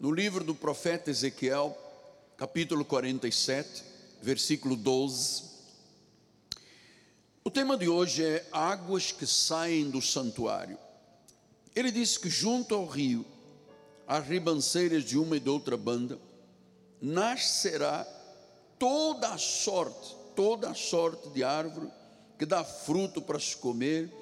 no livro do profeta Ezequiel, capítulo 47, versículo 12. O tema de hoje é águas que saem do santuário. Ele disse que junto ao rio, às ribanceiras de uma e de outra banda, nascerá toda a sorte, toda a sorte de árvore que dá fruto para se comer,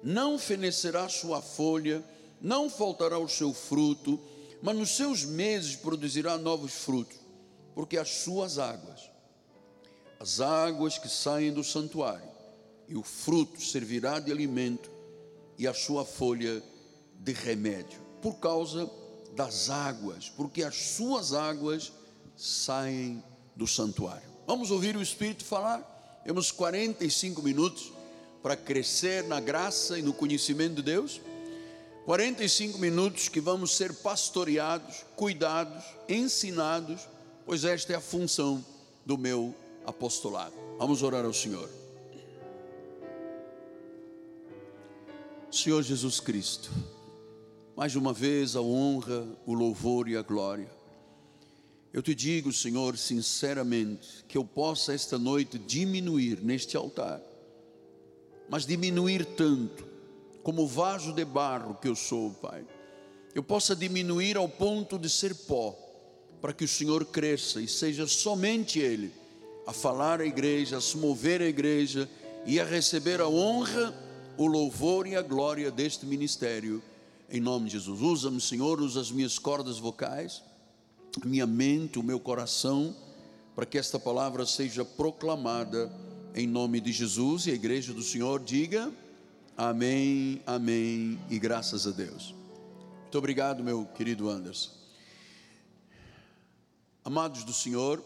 não fenecerá sua folha, não faltará o seu fruto, mas nos seus meses produzirá novos frutos, porque as suas águas, as águas que saem do santuário, e o fruto servirá de alimento, e a sua folha de remédio, por causa das águas, porque as suas águas saem do santuário. Vamos ouvir o Espírito falar? Temos 45 minutos para crescer na graça e no conhecimento de Deus. 45 minutos que vamos ser pastoreados, cuidados, ensinados, pois esta é a função do meu apostolado. Vamos orar ao Senhor. Senhor Jesus Cristo, mais uma vez a honra, o louvor e a glória. Eu te digo, Senhor, sinceramente, que eu possa esta noite diminuir neste altar, mas diminuir tanto como vaso de barro que eu sou, Pai. Eu possa diminuir ao ponto de ser pó, para que o Senhor cresça e seja somente Ele a falar à igreja, a se mover à igreja e a receber a honra, o louvor e a glória deste ministério. Em nome de Jesus, usa-me, Senhor, usa as minhas cordas vocais, a minha mente, o meu coração, para que esta palavra seja proclamada em nome de Jesus e a igreja do Senhor diga. Amém, amém e graças a Deus. Muito obrigado, meu querido Anderson. Amados do Senhor,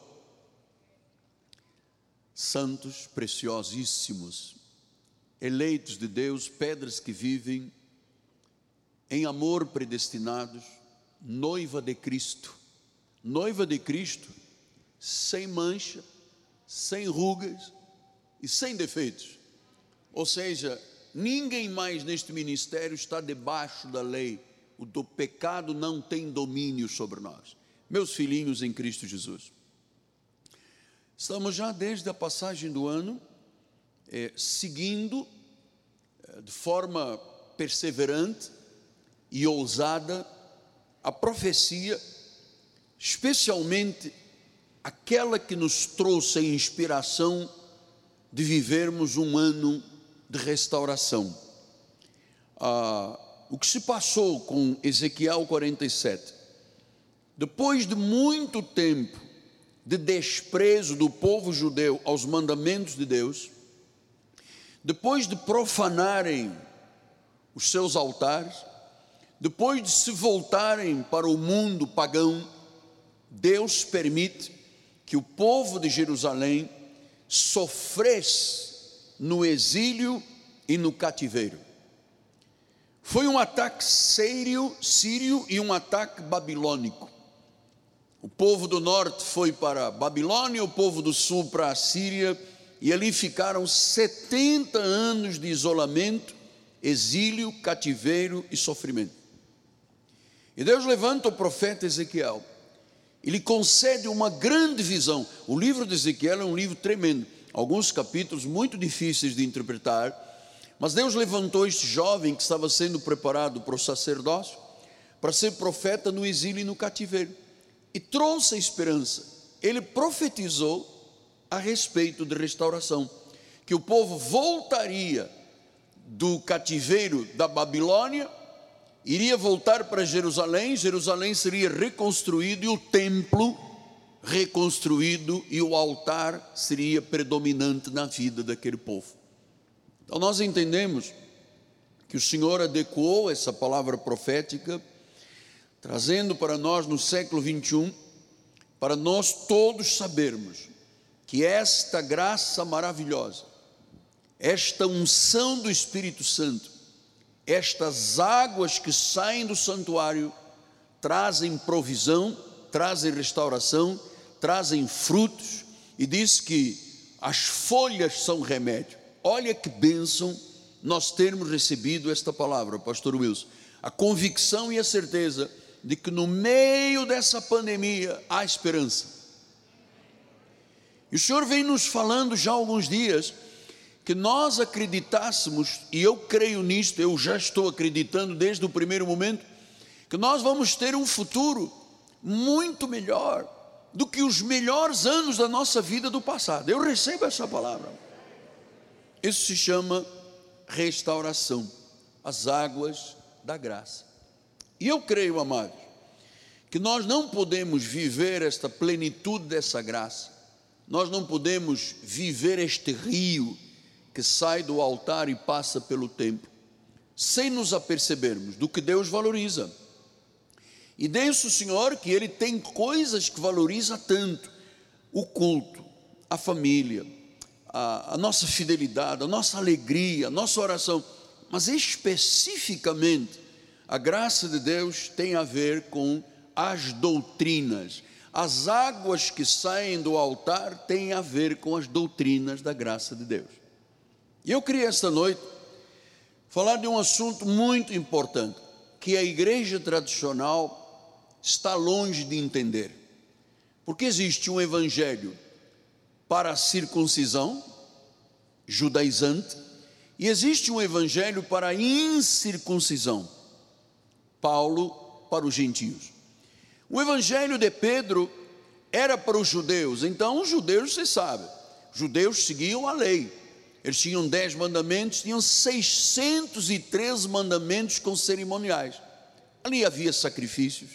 santos, preciosíssimos, eleitos de Deus, pedras que vivem em amor predestinados, noiva de Cristo, noiva de Cristo, sem mancha, sem rugas e sem defeitos. Ou seja, Ninguém mais neste ministério está debaixo da lei. O do pecado não tem domínio sobre nós. Meus filhinhos em Cristo Jesus. Estamos já desde a passagem do ano, é, seguindo é, de forma perseverante e ousada a profecia, especialmente aquela que nos trouxe a inspiração de vivermos um ano de restauração. Ah, o que se passou com Ezequiel 47? Depois de muito tempo de desprezo do povo judeu aos mandamentos de Deus, depois de profanarem os seus altares, depois de se voltarem para o mundo pagão, Deus permite que o povo de Jerusalém sofresse no exílio e no cativeiro. Foi um ataque sírio, sírio e um ataque babilônico. O povo do norte foi para a Babilônia, o povo do sul para a Síria, e ali ficaram 70 anos de isolamento, exílio, cativeiro e sofrimento. E Deus levanta o profeta Ezequiel, ele concede uma grande visão. O livro de Ezequiel é um livro tremendo alguns capítulos muito difíceis de interpretar, mas Deus levantou este jovem que estava sendo preparado para o sacerdócio, para ser profeta no exílio e no cativeiro, e trouxe a esperança. Ele profetizou a respeito de restauração, que o povo voltaria do cativeiro da Babilônia, iria voltar para Jerusalém, Jerusalém seria reconstruído e o templo reconstruído e o altar seria predominante na vida daquele povo. Então nós entendemos que o Senhor adequou essa palavra profética, trazendo para nós no século 21, para nós todos sabermos que esta graça maravilhosa, esta unção do Espírito Santo, estas águas que saem do santuário, trazem provisão, trazem restauração trazem frutos e diz que as folhas são remédio. Olha que bênção nós termos recebido esta palavra, pastor Wilson. A convicção e a certeza de que no meio dessa pandemia há esperança. E o Senhor vem nos falando já há alguns dias que nós acreditássemos, e eu creio nisto, eu já estou acreditando desde o primeiro momento, que nós vamos ter um futuro muito melhor do que os melhores anos da nossa vida do passado. Eu recebo essa palavra. Isso se chama restauração, as águas da graça. E eu creio, amados, que nós não podemos viver esta plenitude dessa graça, nós não podemos viver este rio que sai do altar e passa pelo templo, sem nos apercebermos do que Deus valoriza. E desce o Senhor que Ele tem coisas que valoriza tanto: o culto, a família, a, a nossa fidelidade, a nossa alegria, a nossa oração, mas especificamente a graça de Deus tem a ver com as doutrinas. As águas que saem do altar têm a ver com as doutrinas da graça de Deus. E eu queria esta noite falar de um assunto muito importante que a igreja tradicional está longe de entender. Porque existe um evangelho para a circuncisão, judaizante, e existe um evangelho para a incircuncisão, Paulo para os gentios. O evangelho de Pedro era para os judeus, então os judeus, você sabe, judeus seguiam a lei, eles tinham dez mandamentos, tinham 603 mandamentos com cerimoniais. Ali havia sacrifícios,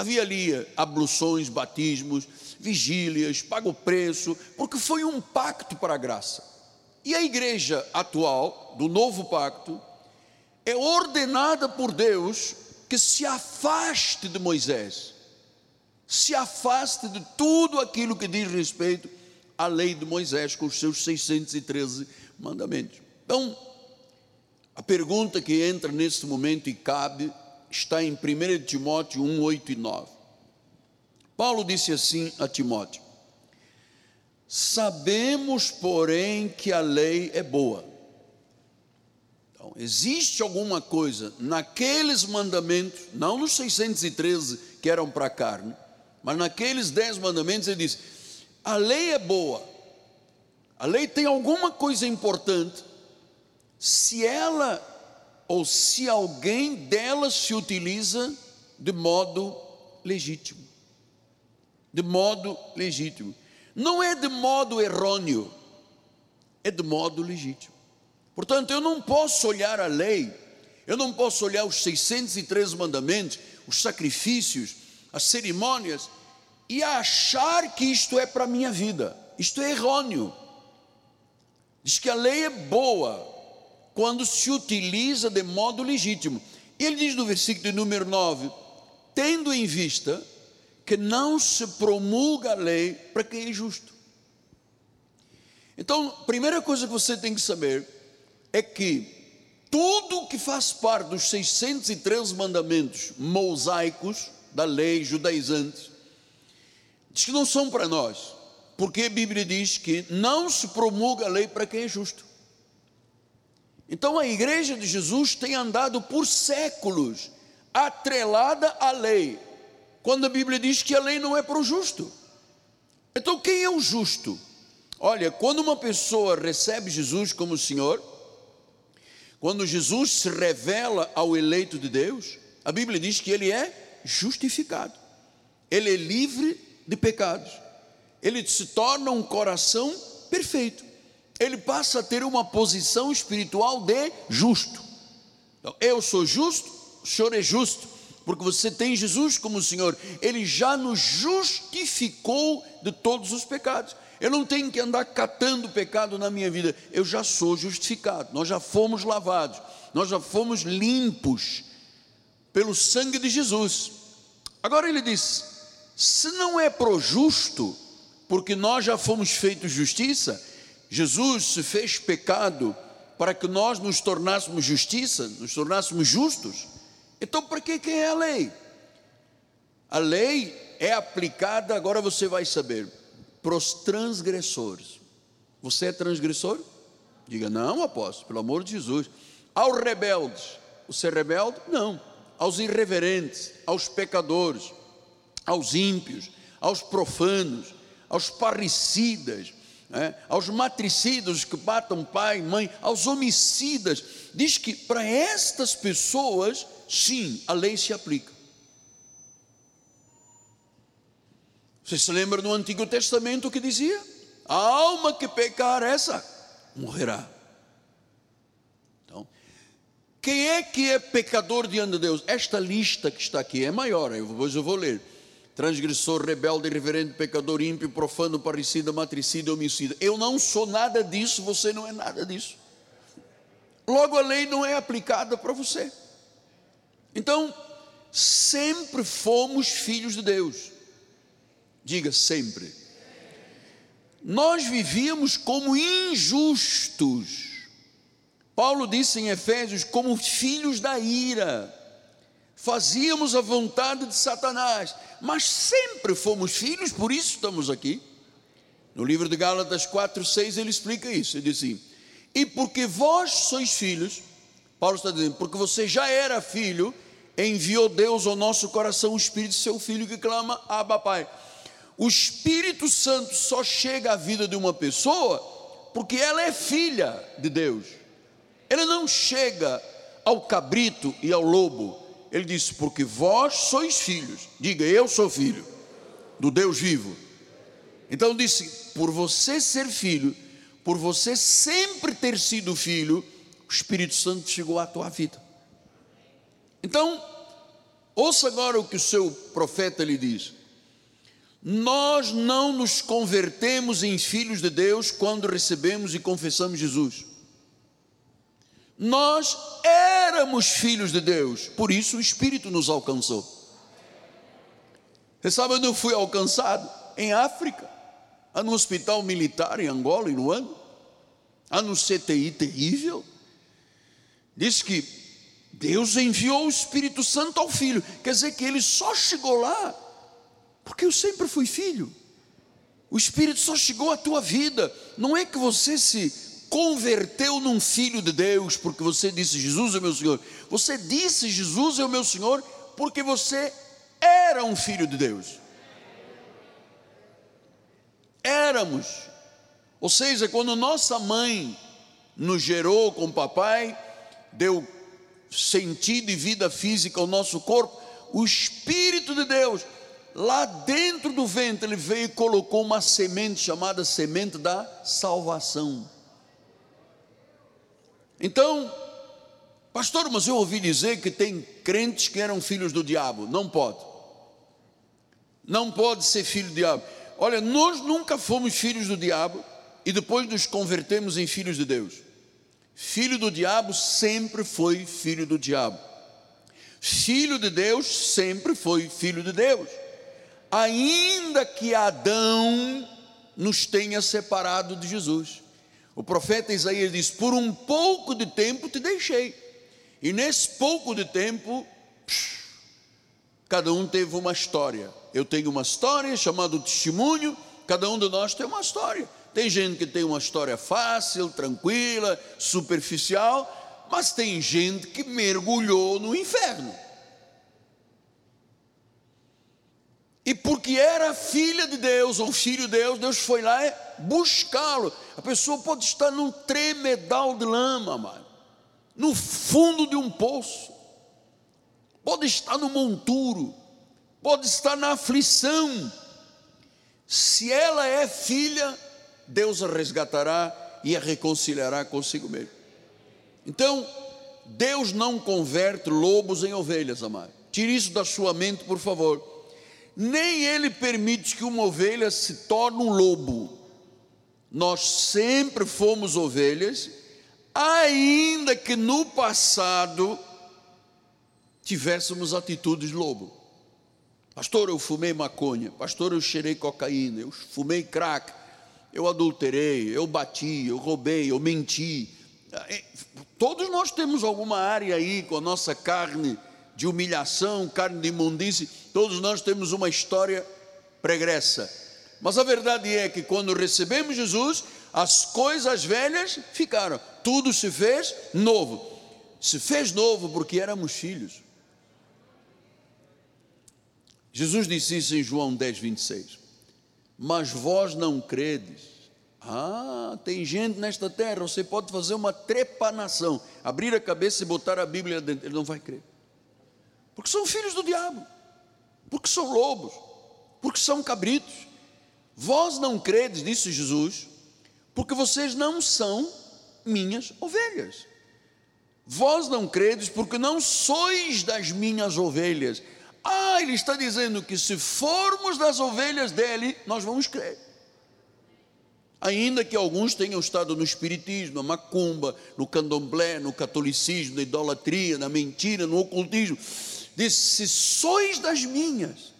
Havia ali abluções, batismos, vigílias, paga o preço, porque foi um pacto para a graça. E a igreja atual, do novo pacto, é ordenada por Deus que se afaste de Moisés, se afaste de tudo aquilo que diz respeito à lei de Moisés, com os seus 613 mandamentos. Então, a pergunta que entra nesse momento e cabe está em 1 Timóteo 1, 8 e 9. Paulo disse assim a Timóteo: Sabemos, porém, que a lei é boa. Então, existe alguma coisa naqueles mandamentos, não nos 613 que eram para a carne, mas naqueles dez mandamentos ele diz: a lei é boa, a lei tem alguma coisa importante, se ela ou se alguém delas se utiliza de modo legítimo. De modo legítimo. Não é de modo errôneo, é de modo legítimo. Portanto, eu não posso olhar a lei, eu não posso olhar os 603 mandamentos, os sacrifícios, as cerimônias e achar que isto é para a minha vida. Isto é errôneo. Diz que a lei é boa, quando se utiliza de modo legítimo. Ele diz no versículo número 9: tendo em vista que não se promulga a lei para quem é justo. Então, primeira coisa que você tem que saber é que tudo que faz parte dos 613 mandamentos mosaicos da lei judaizante, diz que não são para nós, porque a Bíblia diz que não se promulga a lei para quem é justo. Então a igreja de Jesus tem andado por séculos atrelada à lei, quando a Bíblia diz que a lei não é para o justo. Então quem é o justo? Olha, quando uma pessoa recebe Jesus como Senhor, quando Jesus se revela ao eleito de Deus, a Bíblia diz que ele é justificado, ele é livre de pecados, ele se torna um coração perfeito ele passa a ter uma posição espiritual de justo. Então, eu sou justo, o Senhor é justo, porque você tem Jesus como Senhor, Ele já nos justificou de todos os pecados. Eu não tenho que andar catando pecado na minha vida, eu já sou justificado, nós já fomos lavados, nós já fomos limpos pelo sangue de Jesus. Agora ele diz: se não é pro justo, porque nós já fomos feitos justiça, Jesus se fez pecado para que nós nos tornássemos justiça, nos tornássemos justos. Então, para que, que é a lei? A lei é aplicada, agora você vai saber, para os transgressores. Você é transgressor? Diga, não, apóstolo, pelo amor de Jesus. Aos rebeldes, você é rebelde? Não. aos irreverentes, aos pecadores, aos ímpios, aos profanos, aos parricidas, né, aos matricidas que matam pai mãe, aos homicidas. Diz que para estas pessoas, sim, a lei se aplica. Você se lembra no Antigo Testamento que dizia? A alma que pecar, essa morrerá. Então, quem é que é pecador diante de Deus? Esta lista que está aqui é maior, depois eu vou ler transgressor, rebelde, irreverente, pecador, ímpio, profano, parricida, matricida, homicida. Eu não sou nada disso, você não é nada disso. Logo, a lei não é aplicada para você. Então, sempre fomos filhos de Deus. Diga sempre. Nós vivíamos como injustos. Paulo disse em Efésios, como filhos da ira. Fazíamos a vontade de Satanás, mas sempre fomos filhos, por isso estamos aqui. No livro de Gálatas 4, 6, ele explica isso. Ele diz assim: E porque vós sois filhos, Paulo está dizendo, porque você já era filho, enviou Deus ao nosso coração o Espírito de seu filho que clama, Abba Pai. O Espírito Santo só chega à vida de uma pessoa porque ela é filha de Deus. Ele não chega ao cabrito e ao lobo. Ele disse: Porque vós sois filhos. Diga, eu sou filho do Deus vivo. Então disse: Por você ser filho, por você sempre ter sido filho, o Espírito Santo chegou à tua vida. Então, ouça agora o que o seu profeta lhe diz. Nós não nos convertemos em filhos de Deus quando recebemos e confessamos Jesus. Nós éramos filhos de Deus, por isso o Espírito nos alcançou. Você sabe onde eu fui alcançado? Em África, há no hospital militar em Angola e Luanda, há no CTI terrível. Diz que Deus enviou o Espírito Santo ao filho, quer dizer que ele só chegou lá porque eu sempre fui filho. O Espírito só chegou à tua vida. Não é que você se converteu num filho de Deus porque você disse Jesus é meu Senhor. Você disse Jesus é o meu Senhor porque você era um filho de Deus. Éramos. Ou seja, quando nossa mãe nos gerou com o papai, deu sentido e vida física ao nosso corpo, o Espírito de Deus lá dentro do ventre, ele veio e colocou uma semente chamada semente da salvação. Então, pastor, mas eu ouvi dizer que tem crentes que eram filhos do diabo. Não pode. Não pode ser filho do diabo. Olha, nós nunca fomos filhos do diabo e depois nos convertemos em filhos de Deus. Filho do diabo sempre foi filho do diabo. Filho de Deus sempre foi filho de Deus ainda que Adão nos tenha separado de Jesus. O profeta Isaías diz: Por um pouco de tempo te deixei, e nesse pouco de tempo, psh, cada um teve uma história. Eu tenho uma história chamada testemunho, cada um de nós tem uma história. Tem gente que tem uma história fácil, tranquila, superficial, mas tem gente que mergulhou no inferno. E porque era filha de Deus ou filho de Deus, Deus foi lá buscá-lo. A pessoa pode estar num tremedal de lama, mano, no fundo de um poço, pode estar no monturo, pode estar na aflição. Se ela é filha, Deus a resgatará e a reconciliará consigo mesmo. Então, Deus não converte lobos em ovelhas, amado. Tire isso da sua mente, por favor nem ele permite que uma ovelha se torne um lobo. Nós sempre fomos ovelhas, ainda que no passado tivéssemos atitudes de lobo. Pastor, eu fumei maconha. Pastor, eu cheirei cocaína. Eu fumei crack. Eu adulterei. Eu bati. Eu roubei. Eu menti. É, todos nós temos alguma área aí com a nossa carne de humilhação, carne de imundície, todos nós temos uma história pregressa. Mas a verdade é que quando recebemos Jesus, as coisas velhas ficaram, tudo se fez novo. Se fez novo porque éramos filhos. Jesus disse isso em João 10, 26. Mas vós não credes. Ah, tem gente nesta terra, você pode fazer uma trepanação, abrir a cabeça e botar a Bíblia dentro, ele não vai crer. Porque são filhos do diabo, porque são lobos, porque são cabritos. Vós não credes, disse Jesus, porque vocês não são minhas ovelhas. Vós não credes porque não sois das minhas ovelhas. Ah, ele está dizendo que se formos das ovelhas dele, nós vamos crer. Ainda que alguns tenham estado no espiritismo, na macumba, no candomblé, no catolicismo, na idolatria, na mentira, no ocultismo, diz: se sois das minhas,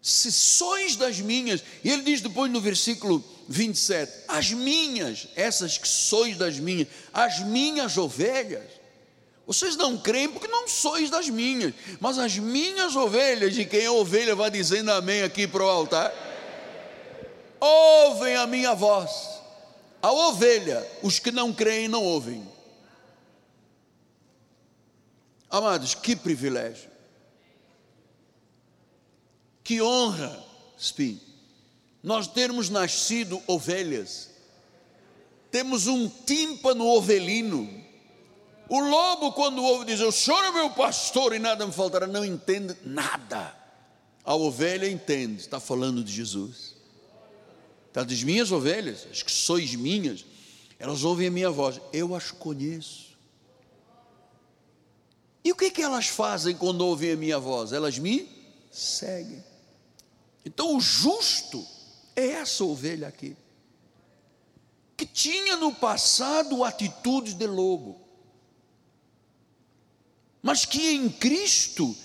se sois das minhas, e ele diz depois no versículo 27, as minhas, essas que sois das minhas, as minhas ovelhas, vocês não creem porque não sois das minhas, mas as minhas ovelhas, de quem é ovelha, vai dizendo amém aqui para o altar, ouvem a minha voz. A ovelha, os que não creem, não ouvem. Amados, que privilégio, que honra, Spin, nós termos nascido ovelhas, temos um tímpano ovelino, o lobo, quando ouve dizer, o senhor é meu pastor e nada me faltará, não entende nada. A ovelha entende, está falando de Jesus. Está das minhas ovelhas, as que sois minhas, elas ouvem a minha voz, eu as conheço. E o que, que elas fazem quando ouvem a minha voz? Elas me seguem. Então o justo é essa ovelha aqui, que tinha no passado atitudes de lobo, mas que em Cristo,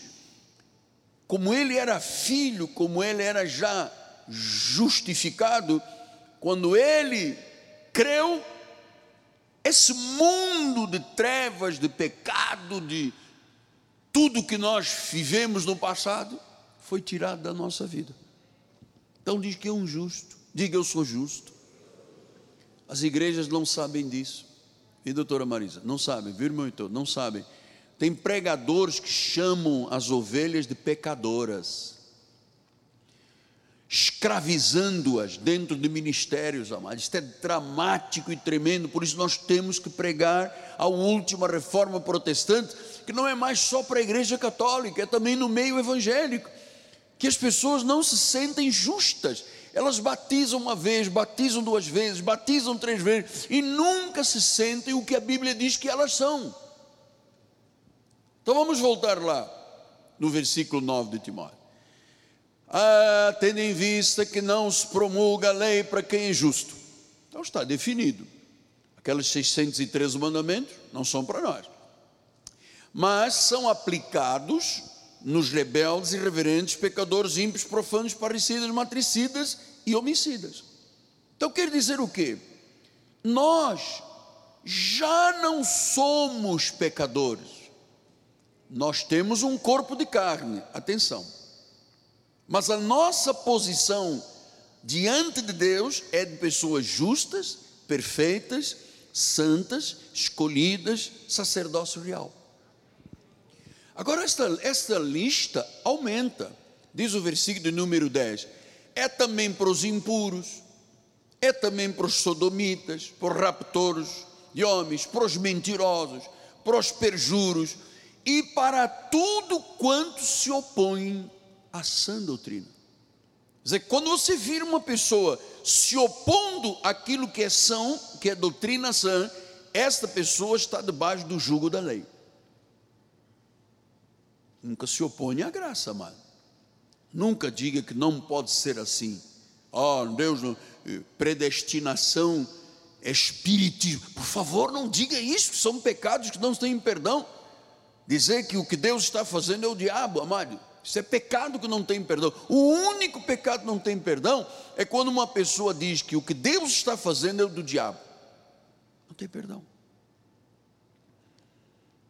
como ele era filho, como ele era já justificado, quando ele creu, esse mundo de trevas, de pecado, de tudo que nós vivemos no passado, foi tirado da nossa vida. Então diz que é um justo, diga eu sou justo. As igrejas não sabem disso. E doutora Marisa, não sabem, viu irmão então, não sabem tem pregadores que chamam as ovelhas de pecadoras, escravizando-as dentro de ministérios, amados. Isso é dramático e tremendo, por isso nós temos que pregar a última reforma protestante, que não é mais só para a igreja católica, é também no meio evangélico, que as pessoas não se sentem justas. Elas batizam uma vez, batizam duas vezes, batizam três vezes e nunca se sentem o que a Bíblia diz que elas são. Então vamos voltar lá no versículo 9 de Timóteo. Ah, tendo em vista que não se promulga a lei para quem é justo. Então está definido. Aqueles 613 mandamentos não são para nós. Mas são aplicados nos rebeldes, irreverentes, pecadores, ímpios, profanos, parecidas, matricidas e homicidas. Então quer dizer o quê? Nós já não somos pecadores nós temos um corpo de carne, atenção. Mas a nossa posição diante de Deus é de pessoas justas, perfeitas, santas, escolhidas, sacerdócio real. Agora, esta, esta lista aumenta, diz o versículo número 10: é também para os impuros, é também para os sodomitas, para os raptores de homens, para os mentirosos, para os perjuros, e para tudo quanto se opõe à sã doutrina. Quer dizer, quando você vira uma pessoa se opondo àquilo que é são, que é doutrina sã, esta pessoa está debaixo do jugo da lei. Nunca se opõe à graça, amado. Nunca diga que não pode ser assim. Oh, Deus, eh, predestinação, espiritismo. Por favor, não diga isso, são pecados que não têm perdão. Dizer que o que Deus está fazendo é o diabo, amado. Isso é pecado que não tem perdão. O único pecado que não tem perdão é quando uma pessoa diz que o que Deus está fazendo é o do diabo. Não tem perdão.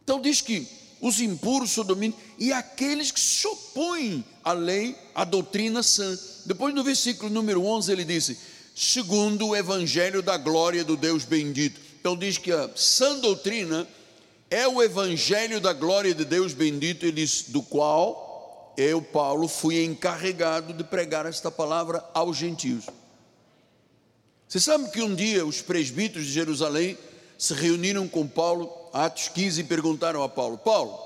Então diz que os impuros, sodominos e aqueles que se opõem à lei, à doutrina sã. Depois no versículo número 11 ele disse: segundo o evangelho da glória do Deus bendito. Então diz que a sã doutrina é o evangelho da glória de Deus bendito, ele diz, do qual eu, Paulo, fui encarregado de pregar esta palavra aos gentios. Você sabe que um dia os presbíteros de Jerusalém se reuniram com Paulo, Atos 15, e perguntaram a Paulo: Paulo,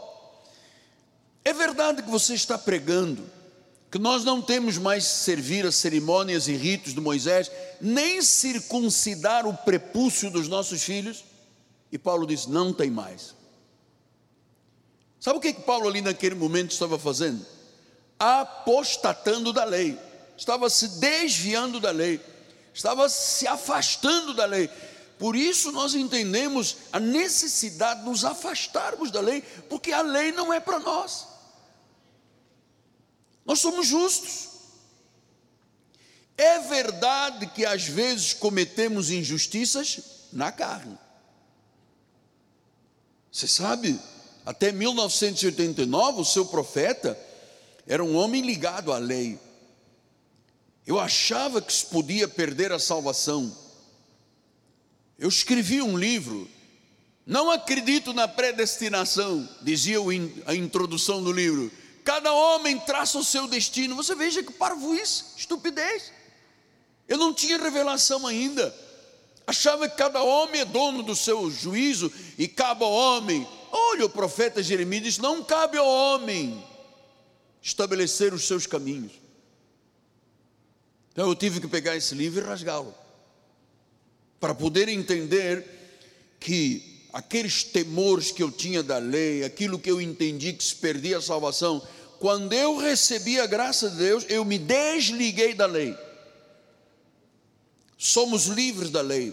é verdade que você está pregando que nós não temos mais servir as cerimônias e ritos de Moisés, nem circuncidar o prepúcio dos nossos filhos? E Paulo disse: Não tem mais. Sabe o que, que Paulo ali naquele momento estava fazendo? Apostatando da lei, estava se desviando da lei estava se afastando da lei. Por isso nós entendemos a necessidade de nos afastarmos da lei, porque a lei não é para nós. Nós somos justos. É verdade que às vezes cometemos injustiças na carne. Você sabe, até 1989, o seu profeta era um homem ligado à lei. Eu achava que se podia perder a salvação. Eu escrevi um livro, não acredito na predestinação, dizia a introdução do livro. Cada homem traça o seu destino. Você veja que parvoíce, estupidez. Eu não tinha revelação ainda. Achava que cada homem é dono do seu juízo e cabe ao homem. Olha, o profeta Jeremias diz: não cabe ao homem estabelecer os seus caminhos. Então eu tive que pegar esse livro e rasgá-lo, para poder entender que aqueles temores que eu tinha da lei, aquilo que eu entendi que se perdia a salvação, quando eu recebi a graça de Deus, eu me desliguei da lei. Somos livres da lei,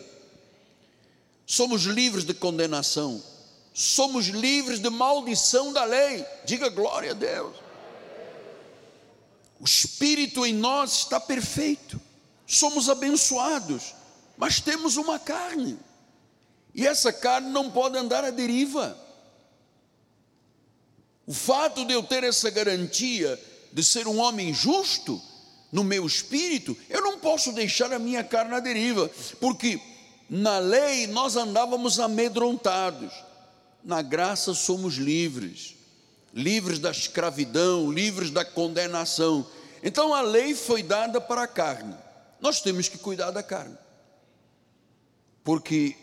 somos livres de condenação, somos livres de maldição da lei. Diga glória a Deus. O Espírito em nós está perfeito, somos abençoados, mas temos uma carne, e essa carne não pode andar à deriva. O fato de eu ter essa garantia de ser um homem justo no meu espírito, eu não posso deixar a minha carne à deriva, porque na lei nós andávamos amedrontados, na graça somos livres livres da escravidão, livres da condenação. Então a lei foi dada para a carne. Nós temos que cuidar da carne. Porque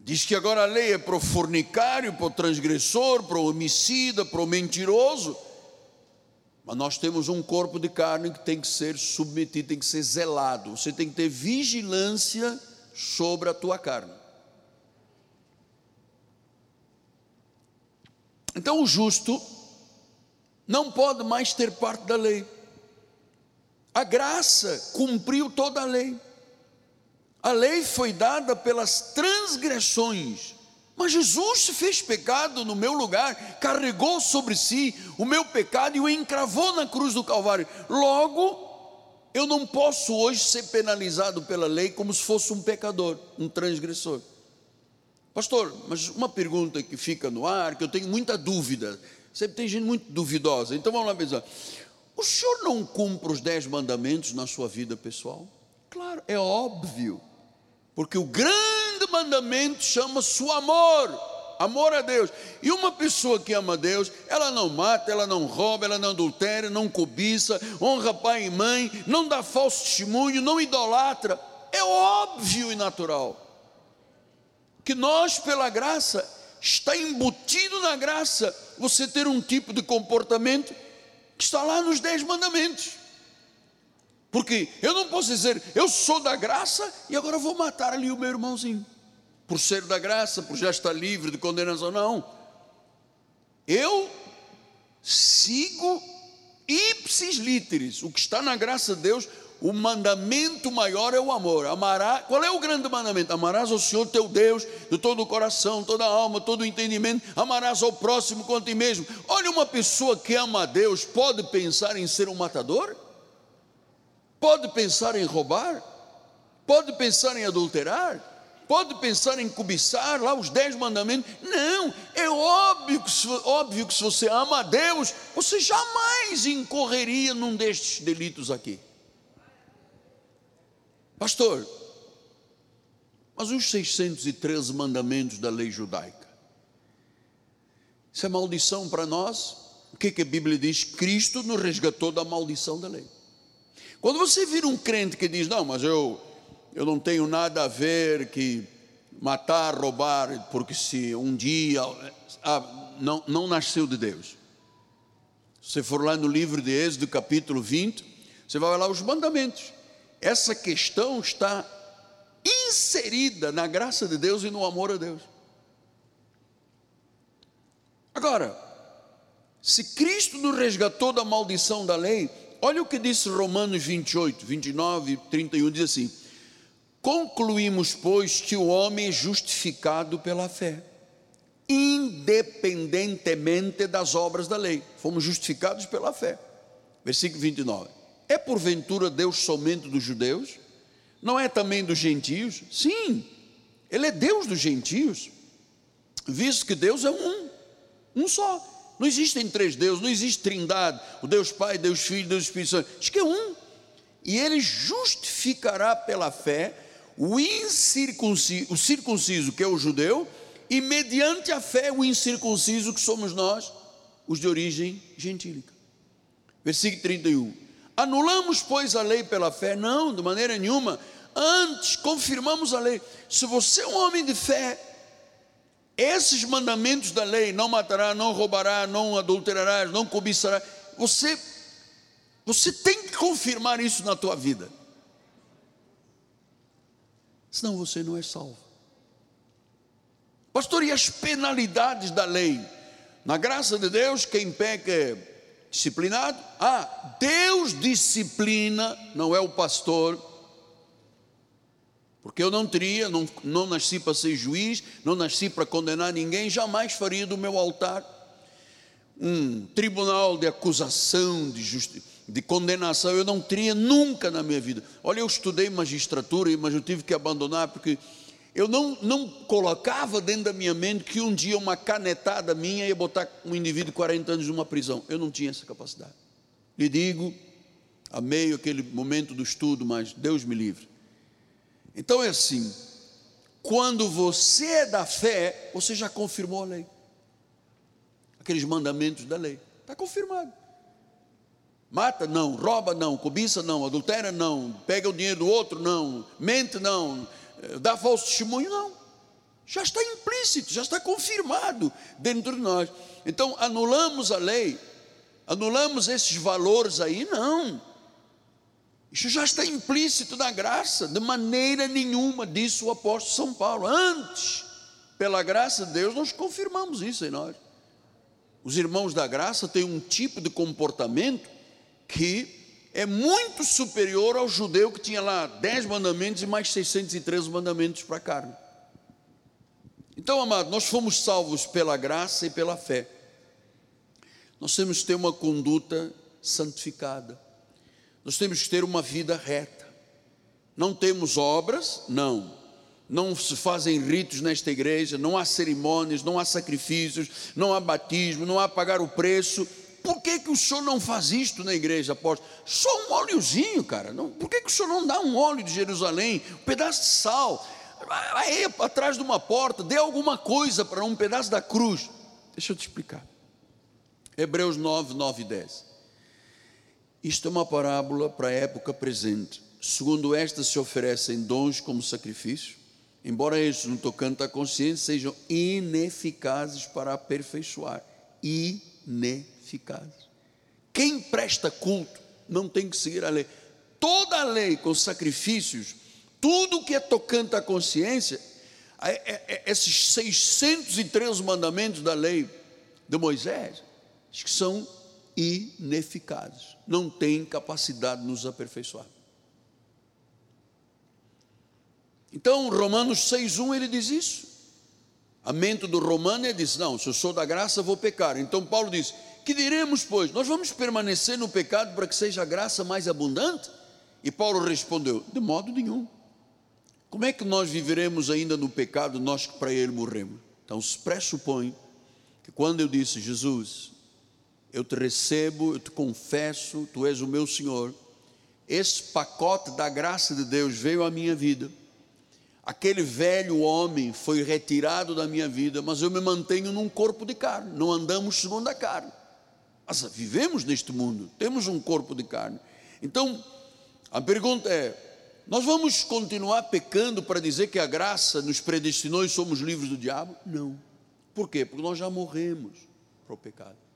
diz que agora a lei é para o fornicário, para o transgressor, para o homicida, para o mentiroso. Mas nós temos um corpo de carne que tem que ser submetido, tem que ser zelado. Você tem que ter vigilância sobre a tua carne. Então o justo não pode mais ter parte da lei. A graça cumpriu toda a lei. A lei foi dada pelas transgressões. Mas Jesus se fez pecado no meu lugar, carregou sobre si o meu pecado e o encravou na cruz do Calvário. Logo, eu não posso hoje ser penalizado pela lei como se fosse um pecador, um transgressor. Pastor, mas uma pergunta que fica no ar, que eu tenho muita dúvida. Sempre tem gente muito duvidosa. Então vamos lá pensar. O senhor não cumpre os dez mandamentos na sua vida pessoal? Claro, é óbvio. Porque o grande mandamento chama-se o amor. Amor a Deus. E uma pessoa que ama Deus, ela não mata, ela não rouba, ela não adultera, não cobiça, honra pai e mãe, não dá falso testemunho, não idolatra. É óbvio e natural que nós, pela graça, está embutido na graça você ter um tipo de comportamento que está lá nos dez mandamentos. Porque eu não posso dizer, eu sou da graça e agora vou matar ali o meu irmãozinho, por ser da graça, por já estar livre de condenação. Não. Eu sigo ipsis literis, o que está na graça de Deus, o mandamento maior é o amor. Amará, qual é o grande mandamento? Amarás ao Senhor teu Deus de todo o coração, toda a alma, todo o entendimento. Amarás ao próximo quanto a ti mesmo. Olha, uma pessoa que ama a Deus pode pensar em ser um matador? Pode pensar em roubar? Pode pensar em adulterar? Pode pensar em cobiçar lá os dez mandamentos? Não, é óbvio que, óbvio que se você ama a Deus, você jamais incorreria num destes delitos aqui. Pastor, mas os 613 mandamentos da lei judaica, Isso é maldição para nós. O que, que a Bíblia diz? Cristo nos resgatou da maldição da lei. Quando você vira um crente que diz, não, mas eu, eu não tenho nada a ver que matar, roubar, porque se um dia ah, não, não nasceu de Deus. Se você for lá no livro de Êxodo, capítulo 20, você vai lá os mandamentos. Essa questão está inserida na graça de Deus e no amor a Deus. Agora, se Cristo nos resgatou da maldição da lei, olha o que disse Romanos 28, 29 e 31, diz assim: Concluímos, pois, que o homem é justificado pela fé, independentemente das obras da lei. Fomos justificados pela fé. Versículo 29. É porventura Deus somente dos judeus? Não é também dos gentios? Sim, Ele é Deus dos gentios, visto que Deus é um. Um só. Não existem três deuses, não existe trindade. O Deus Pai, Deus Filho, Deus Espírito Santo. Diz que é um. E ele justificará pela fé o incircunciso, o circunciso, que é o judeu, e mediante a fé o incircunciso, que somos nós, os de origem gentílica. Versículo 31. Anulamos, pois, a lei pela fé? Não, de maneira nenhuma. Antes, confirmamos a lei. Se você é um homem de fé, esses mandamentos da lei, não matará, não roubará, não adulterará, não cobiçará, você, você tem que confirmar isso na tua vida. Senão você não é salvo. Pastor, e as penalidades da lei? Na graça de Deus, quem peca é disciplinado. Ah, Deus disciplina, não é o pastor porque eu não teria, não, não nasci para ser juiz, não nasci para condenar ninguém, jamais faria do meu altar um tribunal de acusação, de, justi de condenação, eu não teria nunca na minha vida. Olha, eu estudei magistratura, mas eu tive que abandonar porque eu não, não colocava dentro da minha mente que um dia uma canetada minha ia botar um indivíduo de 40 anos numa prisão. Eu não tinha essa capacidade. Lhe digo, amei aquele momento do estudo, mas Deus me livre. Então é assim: quando você é da fé, você já confirmou a lei, aqueles mandamentos da lei, está confirmado. Mata? Não, rouba? Não, cobiça? Não, adultera? Não, pega o dinheiro do outro? Não, mente? Não, dá falso testemunho? Não. Já está implícito, já está confirmado dentro de nós. Então anulamos a lei, anulamos esses valores aí? Não. Isso já está implícito na graça, de maneira nenhuma, disse o apóstolo São Paulo. Antes, pela graça de Deus, nós confirmamos isso em nós. Os irmãos da graça têm um tipo de comportamento que é muito superior ao judeu que tinha lá dez mandamentos e mais 613 mandamentos para a carne. Então, amado, nós fomos salvos pela graça e pela fé. Nós temos que ter uma conduta santificada. Nós temos que ter uma vida reta. Não temos obras? Não. Não se fazem ritos nesta igreja, não há cerimônias, não há sacrifícios, não há batismo, não há pagar o preço. Por que, que o senhor não faz isto na igreja, apóstolo? Só um óleozinho, cara. Não, por que, que o senhor não dá um óleo de Jerusalém, um pedaço de sal? Aí, atrás de uma porta, dê alguma coisa para um pedaço da cruz. Deixa eu te explicar. Hebreus 9, 9 e 10. Isto é uma parábola para a época presente. Segundo esta, se oferecem dons como sacrifício, embora estes, no tocante à consciência, sejam ineficazes para aperfeiçoar. Ineficazes. Quem presta culto não tem que seguir a lei. Toda a lei com sacrifícios, tudo que é tocante à consciência, é, é, é, esses 613 mandamentos da lei de Moisés, que são ineficazes, não têm capacidade de nos aperfeiçoar. Então, Romanos 6,1 ele diz isso. A mente do romano ele diz: Não, se eu sou da graça, vou pecar. Então, Paulo diz: Que diremos, pois? Nós vamos permanecer no pecado para que seja a graça mais abundante? E Paulo respondeu: De modo nenhum. Como é que nós viveremos ainda no pecado, nós que para ele morremos? Então, se pressupõe que quando eu disse, Jesus, eu te recebo, eu te confesso, tu és o meu Senhor. Esse pacote da graça de Deus veio à minha vida. aquele velho homem foi retirado da minha vida, mas eu me mantenho num corpo de carne, não andamos segundo a carne. Mas vivemos neste mundo, temos um corpo de carne. Então, a pergunta é: nós vamos continuar pecando para dizer que a graça nos predestinou e somos livres do diabo? Não. Por quê? Porque nós já morremos para o pecado.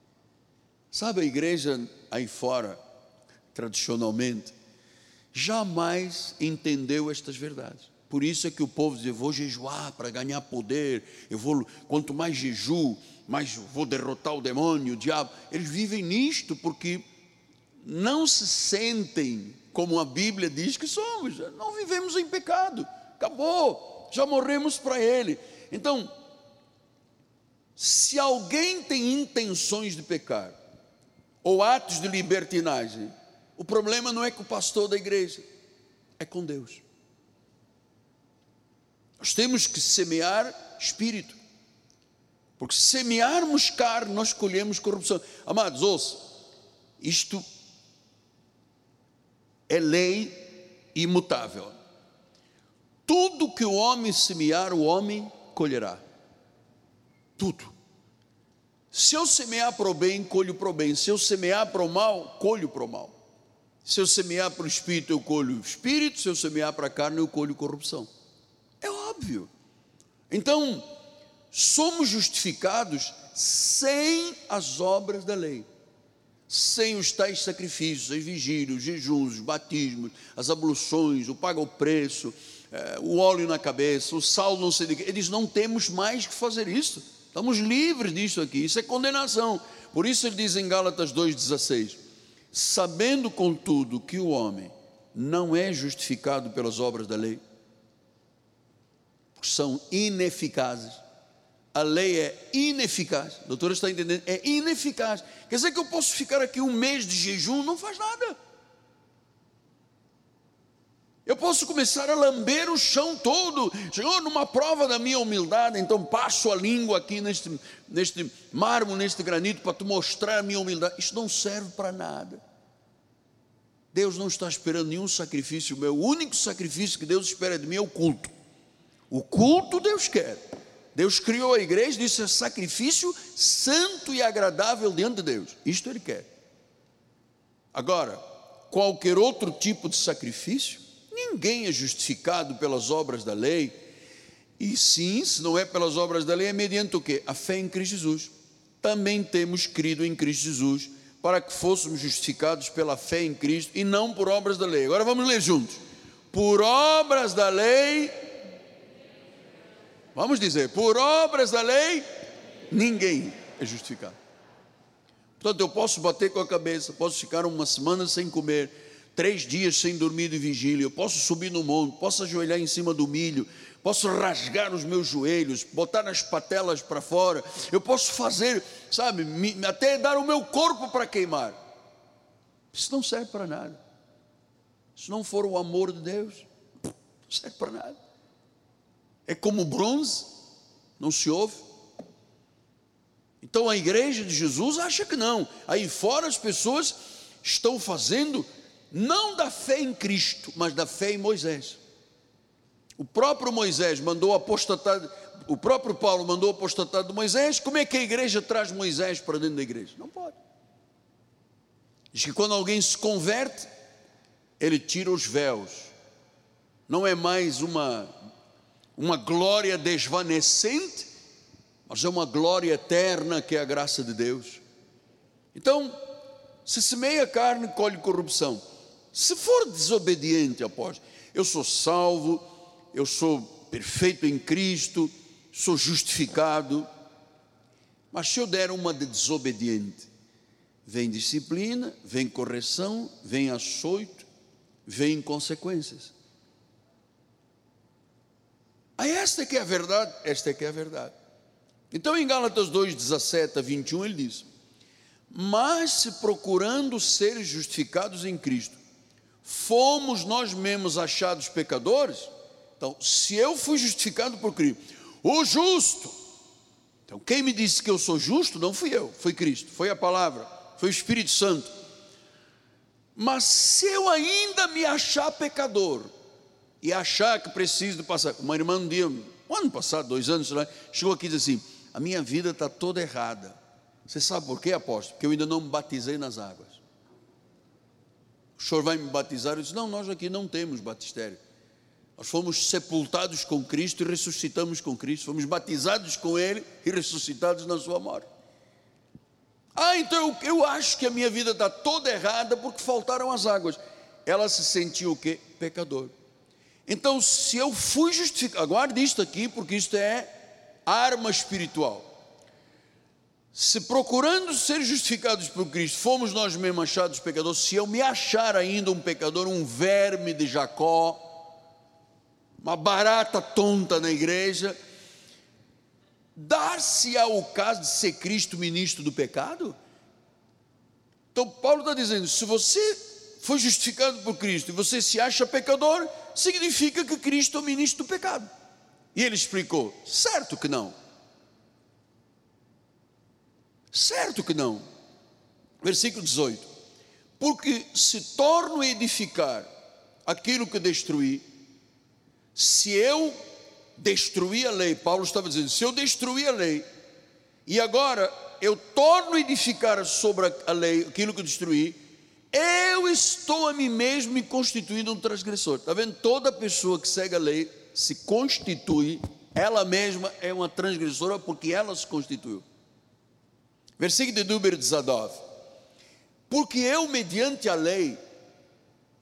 Sabe, a igreja aí fora, tradicionalmente, jamais entendeu estas verdades. Por isso é que o povo diz: eu vou jejuar para ganhar poder, eu vou, quanto mais jejuo, mais vou derrotar o demônio, o diabo. Eles vivem nisto porque não se sentem como a Bíblia diz que somos, não vivemos em pecado, acabou, já morremos para Ele. Então, se alguém tem intenções de pecar, ou atos de libertinagem, o problema não é com o pastor da igreja, é com Deus. Nós temos que semear espírito, porque se semearmos carne, nós colhemos corrupção. Amados, ouça, isto é lei imutável. Tudo que o homem semear, o homem colherá. Tudo. Se eu semear para o bem, colho para o bem. Se eu semear para o mal, colho para o mal. Se eu semear para o espírito, eu colho o espírito. Se eu semear para a carne, eu colho corrupção. É óbvio. Então, somos justificados sem as obras da lei sem os tais sacrifícios, as vigílias, os jejuns, os batismos, as abluções, o paga o preço, é, o óleo na cabeça, o sal não sei de que. Eles não temos mais que fazer isso. Estamos livres disso aqui. Isso é condenação. Por isso ele diz em Gálatas 2,16: Sabendo, contudo, que o homem não é justificado pelas obras da lei, porque são ineficazes, a lei é ineficaz. Doutora está entendendo? É ineficaz. Quer dizer que eu posso ficar aqui um mês de jejum, não faz nada. Eu posso começar a lamber o chão todo. Chegou numa prova da minha humildade, então passo a língua aqui neste, neste mármore, neste granito, para te mostrar a minha humildade. Isso não serve para nada. Deus não está esperando nenhum sacrifício meu. O único sacrifício que Deus espera de mim é o culto. O culto Deus quer. Deus criou a igreja disse: é sacrifício santo e agradável diante de Deus. Isto Ele quer. Agora, qualquer outro tipo de sacrifício, ninguém é justificado pelas obras da lei. E sim, se não é pelas obras da lei, é mediante o que? A fé em Cristo Jesus. Também temos crido em Cristo Jesus, para que fôssemos justificados pela fé em Cristo e não por obras da lei. Agora vamos ler juntos. Por obras da lei, Vamos dizer, por obras da lei, ninguém é justificado. Portanto, eu posso bater com a cabeça, posso ficar uma semana sem comer, três dias sem dormir de vigília, eu posso subir no monte, posso ajoelhar em cima do milho, posso rasgar os meus joelhos, botar as patelas para fora, eu posso fazer, sabe, até dar o meu corpo para queimar. Isso não serve para nada. Se não for o amor de Deus, não serve para nada é como bronze, não se ouve. Então a igreja de Jesus acha que não. Aí fora as pessoas estão fazendo não da fé em Cristo, mas da fé em Moisés. O próprio Moisés mandou apostatar, o próprio Paulo mandou apostatar de Moisés. Como é que a igreja traz Moisés para dentro da igreja? Não pode. Diz que quando alguém se converte, ele tira os véus. Não é mais uma uma glória desvanecente, mas é uma glória eterna que é a graça de Deus. Então, se semeia carne, colhe corrupção. Se for desobediente, após, eu sou salvo, eu sou perfeito em Cristo, sou justificado. Mas se eu der uma de desobediente, vem disciplina, vem correção, vem açoito, vem consequências. Ah, esta que é a verdade, esta é que é a verdade. Então em Gálatas 2, 17 a 21 ele diz: Mas se procurando ser justificados em Cristo, fomos nós mesmos achados pecadores, então se eu fui justificado por Cristo, o justo, então quem me disse que eu sou justo não fui eu, foi Cristo, foi a palavra, foi o Espírito Santo. Mas se eu ainda me achar pecador, e achar que preciso passar. Uma irmã um dia, um ano passado, dois anos, lá, chegou aqui e disse assim: A minha vida está toda errada. Você sabe por quê, apóstolo? Porque eu ainda não me batizei nas águas. O senhor vai me batizar? Eu disse: Não, nós aqui não temos batistério. Nós fomos sepultados com Cristo e ressuscitamos com Cristo. Fomos batizados com Ele e ressuscitados na Sua morte. Ah, então eu, eu acho que a minha vida está toda errada porque faltaram as águas. Ela se sentiu o quê? Pecador. Então, se eu fui justificado, aguarde isto aqui, porque isto é arma espiritual. Se procurando ser justificados por Cristo, fomos nós mesmos achados pecadores, se eu me achar ainda um pecador, um verme de Jacó, uma barata tonta na igreja, dar-se ao caso de ser Cristo ministro do pecado? Então, Paulo está dizendo: se você foi justificado por Cristo e você se acha pecador, significa que Cristo é o ministro do pecado. E ele explicou: certo que não. Certo que não. Versículo 18: Porque se torno a edificar aquilo que destruí, se eu destruí a lei, Paulo estava dizendo: se eu destruí a lei, e agora eu torno a edificar sobre a lei aquilo que destruí, eu estou a mim mesmo me constituindo um transgressor. Está vendo? Toda pessoa que segue a lei se constitui, ela mesma é uma transgressora porque ela se constituiu. Versículo de número 19. Porque eu, mediante a lei,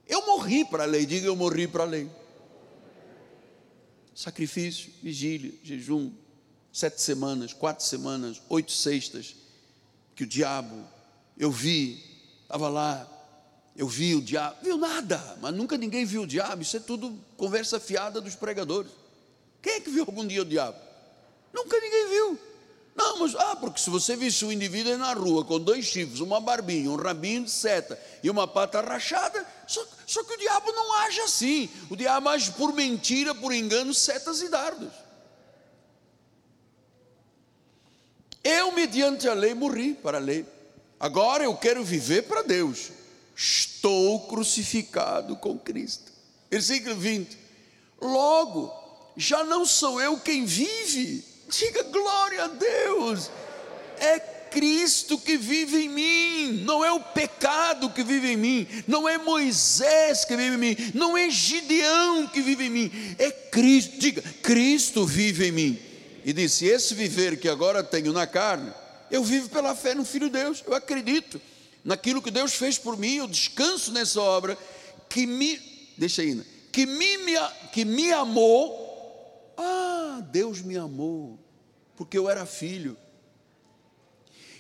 eu morri para a lei, diga eu morri para a lei. Sacrifício, vigília, jejum, sete semanas, quatro semanas, oito sextas, que o diabo, eu vi, estava lá, eu vi o diabo, viu nada, mas nunca ninguém viu o diabo, isso é tudo conversa fiada dos pregadores. Quem é que viu algum dia o diabo? Nunca ninguém viu. Não, mas, ah, porque se você visse um indivíduo na rua com dois chifres, uma barbinha, um rabinho de seta e uma pata rachada, só, só que o diabo não age assim. O diabo age por mentira, por engano, setas e dardos. Eu, mediante a lei, morri para a lei. Agora eu quero viver para Deus estou crucificado com Cristo. Versículo 20: Logo, já não sou eu quem vive, diga glória a Deus, é Cristo que vive em mim, não é o pecado que vive em mim, não é Moisés que vive em mim, não é Gideão que vive em mim, é Cristo, diga, Cristo vive em mim. E disse: Esse viver que agora tenho na carne, eu vivo pela fé no Filho de Deus, eu acredito naquilo que Deus fez por mim, eu descanso nessa obra, que me, deixa aí, que me, que me amou, ah, Deus me amou, porque eu era filho,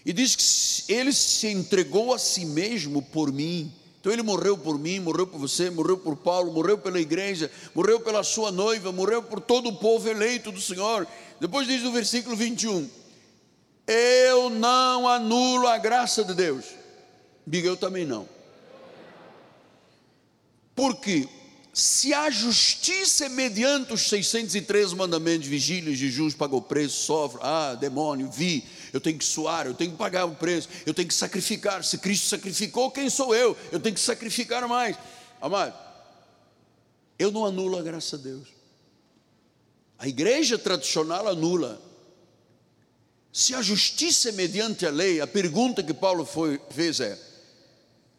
e diz que ele se entregou a si mesmo por mim, então ele morreu por mim, morreu por você, morreu por Paulo, morreu pela igreja, morreu pela sua noiva, morreu por todo o povo eleito do Senhor. Depois diz no versículo 21: Eu não anulo a graça de Deus. Diga eu também não. Porque se a justiça é mediante os 613 mandamentos, vigílias, jejuns, pagou preço, sofre, ah, demônio, vi, eu tenho que suar, eu tenho que pagar o preço, eu tenho que sacrificar. Se Cristo sacrificou, quem sou eu? Eu tenho que sacrificar mais. Amado, eu não anulo a graça de Deus. A igreja tradicional anula. Se a justiça é mediante a lei, a pergunta que Paulo foi, fez é: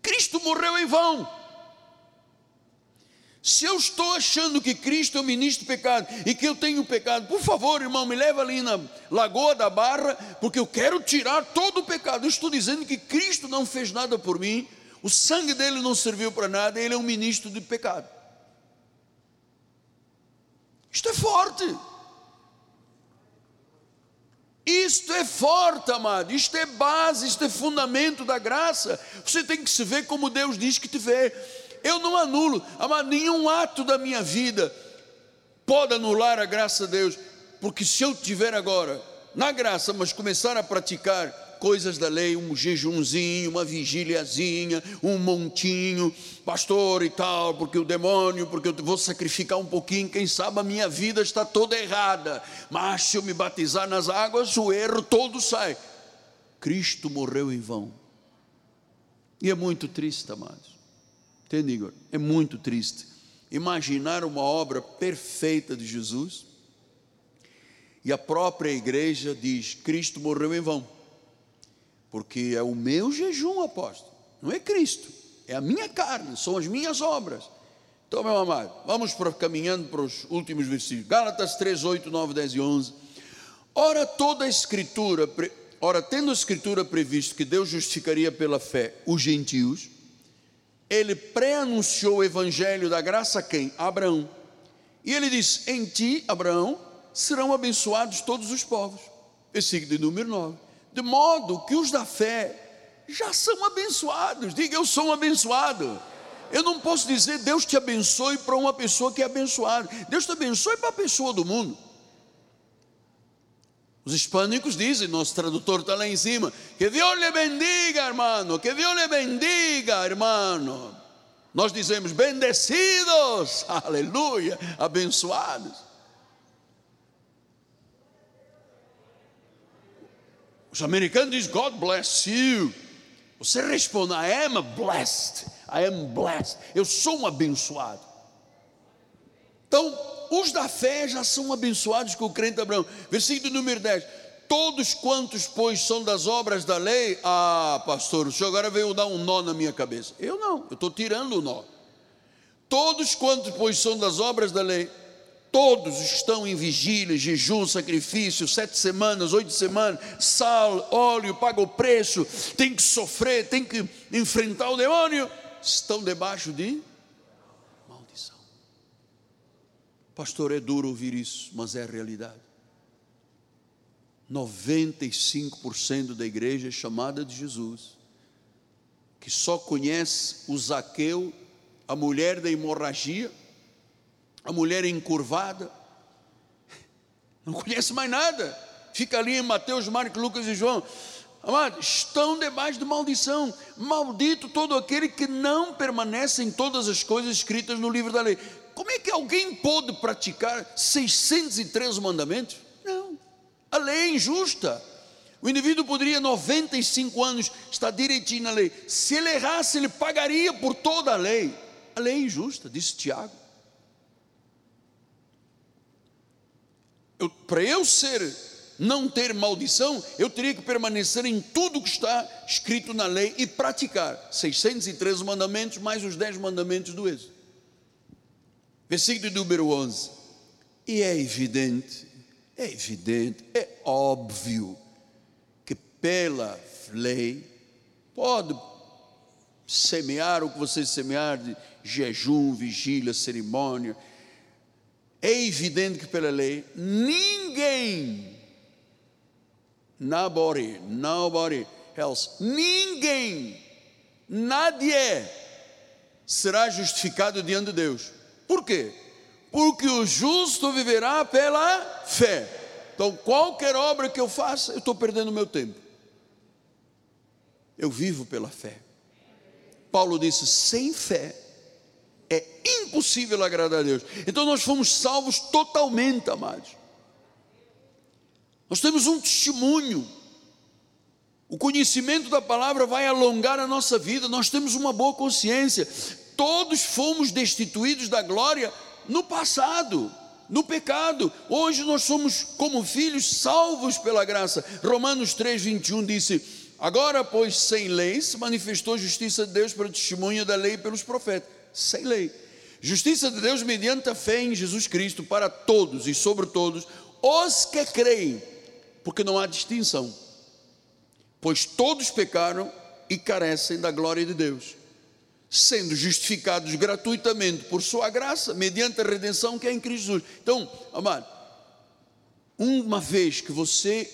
Cristo morreu em vão. Se eu estou achando que Cristo é o ministro do pecado e que eu tenho pecado, por favor, irmão, me leva ali na Lagoa da Barra, porque eu quero tirar todo o pecado. Eu estou dizendo que Cristo não fez nada por mim, o sangue dele não serviu para nada, ele é um ministro de pecado. Isto é forte. Isto é forte, amado. Isto é base, isto é fundamento da graça. Você tem que se ver como Deus diz que te vê. Eu não anulo, amado, nenhum ato da minha vida pode anular a graça de Deus, porque se eu tiver agora na graça, mas começar a praticar coisas da lei, um jejumzinho, uma vigíliazinha, um montinho, pastor e tal, porque o demônio, porque eu vou sacrificar um pouquinho, quem sabe a minha vida está toda errada, mas se eu me batizar nas águas, o erro todo sai. Cristo morreu em vão. E é muito triste, amados. Entende, Igor? É muito triste imaginar uma obra perfeita de Jesus e a própria igreja diz: Cristo morreu em vão, porque é o meu jejum, apóstolo, não é Cristo, é a minha carne, são as minhas obras. Então, meu amado, vamos para, caminhando para os últimos versículos. Gálatas 3, 8, 9, 10 e 11. Ora, toda a Escritura, ora, tendo a Escritura previsto que Deus justificaria pela fé os gentios, ele pré-anunciou o evangelho da graça a quem? A Abraão. E ele diz: Em ti, Abraão, serão abençoados todos os povos. Versículo de número 9. De modo que os da fé já são abençoados. Diga, eu sou um abençoado. Eu não posso dizer Deus te abençoe para uma pessoa que é abençoada. Deus te abençoe para a pessoa do mundo. Os hispânicos dizem, nosso tradutor está lá em cima, que Deus lhe bendiga, hermano, que Deus lhe bendiga, hermano. Nós dizemos, bendecidos, aleluia, abençoados. Os americanos dizem, God bless you. Você responde, I am blessed, I am blessed. Eu sou um abençoado. Então, os da fé já são abençoados com o crente Abraão. Versículo número 10. Todos quantos, pois, são das obras da lei, ah, pastor, o senhor agora veio dar um nó na minha cabeça. Eu não, eu estou tirando o nó. Todos quantos, pois, são das obras da lei, todos estão em vigília, jejum, sacrifício, sete semanas, oito semanas, sal, óleo, paga o preço, tem que sofrer, tem que enfrentar o demônio, estão debaixo de Pastor, é duro ouvir isso, mas é a realidade. 95% da igreja é chamada de Jesus, que só conhece o Zaqueu, a mulher da hemorragia, a mulher encurvada, não conhece mais nada, fica ali em Mateus, Marcos, Lucas e João. Amado, estão debaixo de maldição. Maldito todo aquele que não permanece em todas as coisas escritas no livro da lei. Como é que alguém pôde praticar 613 mandamentos? Não. A lei é injusta. O indivíduo poderia 95 anos estar direitinho na lei. Se ele errasse, ele pagaria por toda a lei. A lei é injusta, disse Tiago. Para eu ser, não ter maldição, eu teria que permanecer em tudo que está escrito na lei e praticar 613 mandamentos mais os 10 mandamentos do Êxodo. Versículo número 11. E é evidente, é evidente, é óbvio que pela lei pode semear o que você semear de jejum, vigília, cerimônia. É evidente que pela lei ninguém, nobody, nobody else, ninguém, nadie será justificado diante de Deus por quê? Porque o justo viverá pela fé. Então, qualquer obra que eu faça, eu estou perdendo meu tempo. Eu vivo pela fé. Paulo disse: sem fé é impossível agradar a Deus. Então, nós fomos salvos totalmente, amados. Nós temos um testemunho. O conhecimento da palavra vai alongar a nossa vida. Nós temos uma boa consciência todos fomos destituídos da glória no passado, no pecado. Hoje nós somos, como filhos, salvos pela graça. Romanos 3, 21 disse: Agora, pois, sem lei, se manifestou a justiça de Deus pelo testemunho da lei pelos profetas. Sem lei. Justiça de Deus mediante a fé em Jesus Cristo para todos e sobre todos os que creem, porque não há distinção. Pois todos pecaram e carecem da glória de Deus sendo justificados gratuitamente por sua graça, mediante a redenção que é em Cristo Jesus. Então, amado, uma vez que você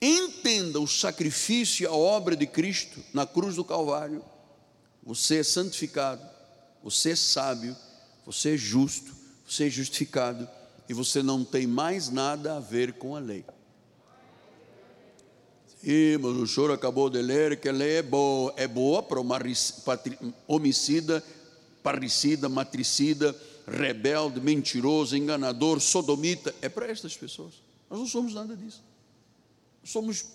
entenda o sacrifício e a obra de Cristo na cruz do Calvário, você é santificado, você é sábio, você é justo, você é justificado e você não tem mais nada a ver com a lei. E, mas o senhor acabou de ler que a lei é boa, é boa para homicida, parricida, matricida, rebelde, mentiroso, enganador, sodomita. É para estas pessoas. Nós não somos nada disso. Somos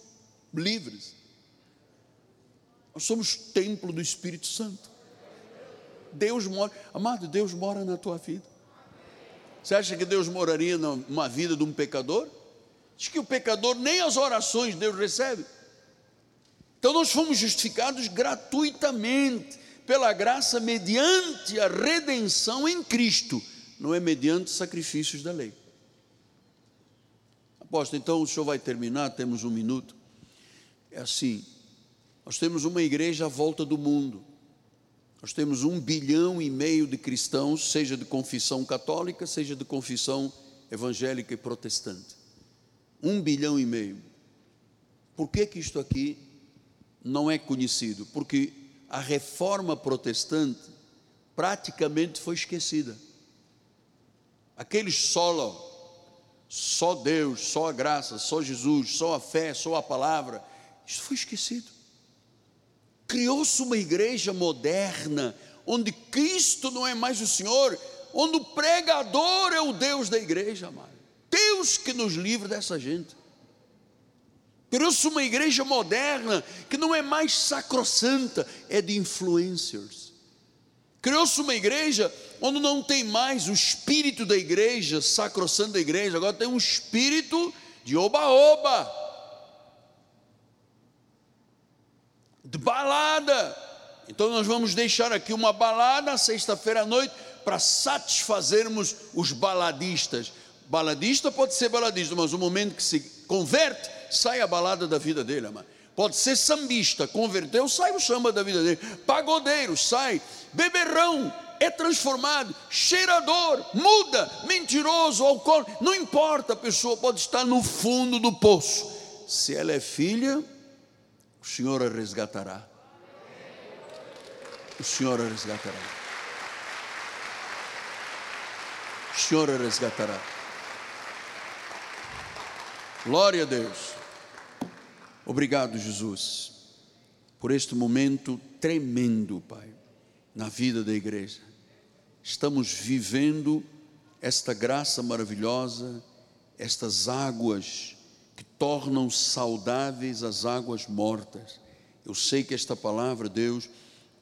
livres. Nós somos templo do Espírito Santo. Deus mora. Amado, Deus mora na tua vida. Você acha que Deus moraria numa vida de um pecador? Diz que o pecador nem as orações Deus recebe. Então nós fomos justificados gratuitamente pela graça mediante a redenção em Cristo, não é mediante sacrifícios da lei. Aposto, então o senhor vai terminar, temos um minuto. É assim, nós temos uma igreja à volta do mundo. Nós temos um bilhão e meio de cristãos, seja de confissão católica, seja de confissão evangélica e protestante. Um bilhão e meio. Por que, que isto aqui não é conhecido? Porque a reforma protestante praticamente foi esquecida. Aqueles solo, só Deus, só a graça, só Jesus, só a fé, só a palavra, isso foi esquecido. Criou-se uma igreja moderna, onde Cristo não é mais o Senhor, onde o pregador é o Deus da igreja, amado. Deus que nos livre dessa gente. Criou-se uma igreja moderna que não é mais sacrossanta, é de influencers. Criou-se uma igreja onde não tem mais o espírito da igreja, sacrossanto da igreja, agora tem um espírito de oba-oba. de balada. Então nós vamos deixar aqui uma balada sexta-feira à noite para satisfazermos os baladistas. Baladista pode ser baladista, mas no momento que se converte, sai a balada da vida dele, amado. Pode ser sambista, converteu, sai o samba da vida dele. Pagodeiro, sai. Beberrão, é transformado. Cheirador, muda. Mentiroso, alcoólico, não importa, a pessoa pode estar no fundo do poço. Se ela é filha, o Senhor a resgatará. O Senhor a resgatará. O Senhor a resgatará. Glória a Deus. Obrigado, Jesus, por este momento tremendo, Pai, na vida da igreja. Estamos vivendo esta graça maravilhosa, estas águas que tornam saudáveis as águas mortas. Eu sei que esta palavra, Deus,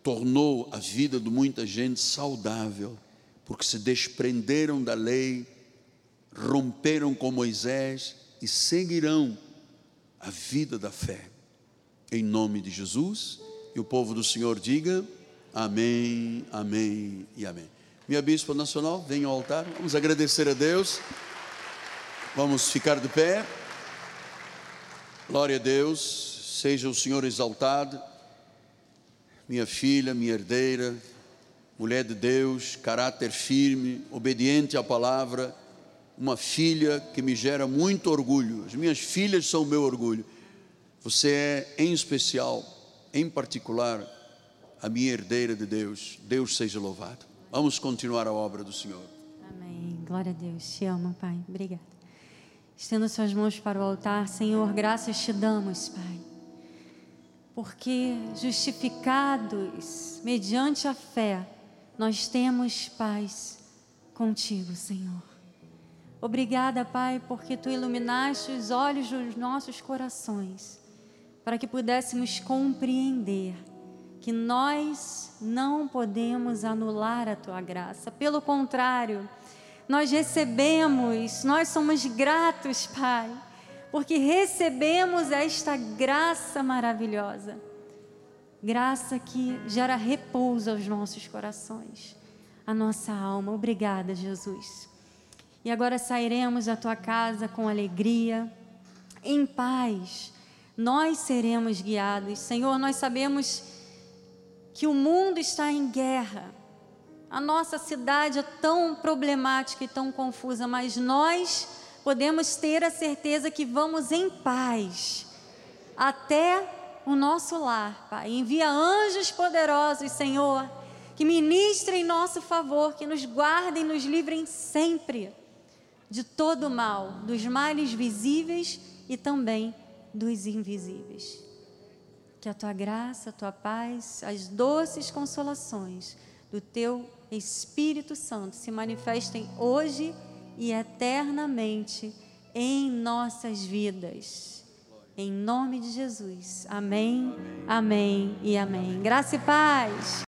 tornou a vida de muita gente saudável, porque se desprenderam da lei, romperam com Moisés e seguirão a vida da fé. Em nome de Jesus, e o povo do Senhor diga: Amém, Amém e Amém. Minha Bispa Nacional, venha ao altar, vamos agradecer a Deus, vamos ficar de pé. Glória a Deus, seja o Senhor exaltado. Minha filha, minha herdeira, mulher de Deus, caráter firme, obediente à palavra, uma filha que me gera muito orgulho. As minhas filhas são o meu orgulho. Você é, em especial, em particular, a minha herdeira de Deus. Deus seja louvado. Vamos continuar a obra do Senhor. Amém. Glória a Deus. Te amo, Pai. Obrigada. Estenda suas mãos para o altar, Senhor, graças te damos, Pai, porque justificados mediante a fé, nós temos paz contigo, Senhor. Obrigada, Pai, porque tu iluminaste os olhos dos nossos corações, para que pudéssemos compreender que nós não podemos anular a tua graça, pelo contrário, nós recebemos, nós somos gratos, Pai, porque recebemos esta graça maravilhosa. Graça que gera repouso aos nossos corações, a nossa alma. Obrigada, Jesus. E agora sairemos da tua casa com alegria, em paz. Nós seremos guiados. Senhor, nós sabemos que o mundo está em guerra a nossa cidade é tão problemática e tão confusa, mas nós podemos ter a certeza que vamos em paz até o nosso lar, Pai. Envia anjos poderosos, Senhor, que ministrem em nosso favor, que nos guardem, nos livrem sempre de todo o mal, dos males visíveis e também dos invisíveis. Que a tua graça, a tua paz, as doces consolações do teu Espírito Santo se manifestem hoje e eternamente em nossas vidas. Em nome de Jesus. Amém, amém e amém. Graça e paz.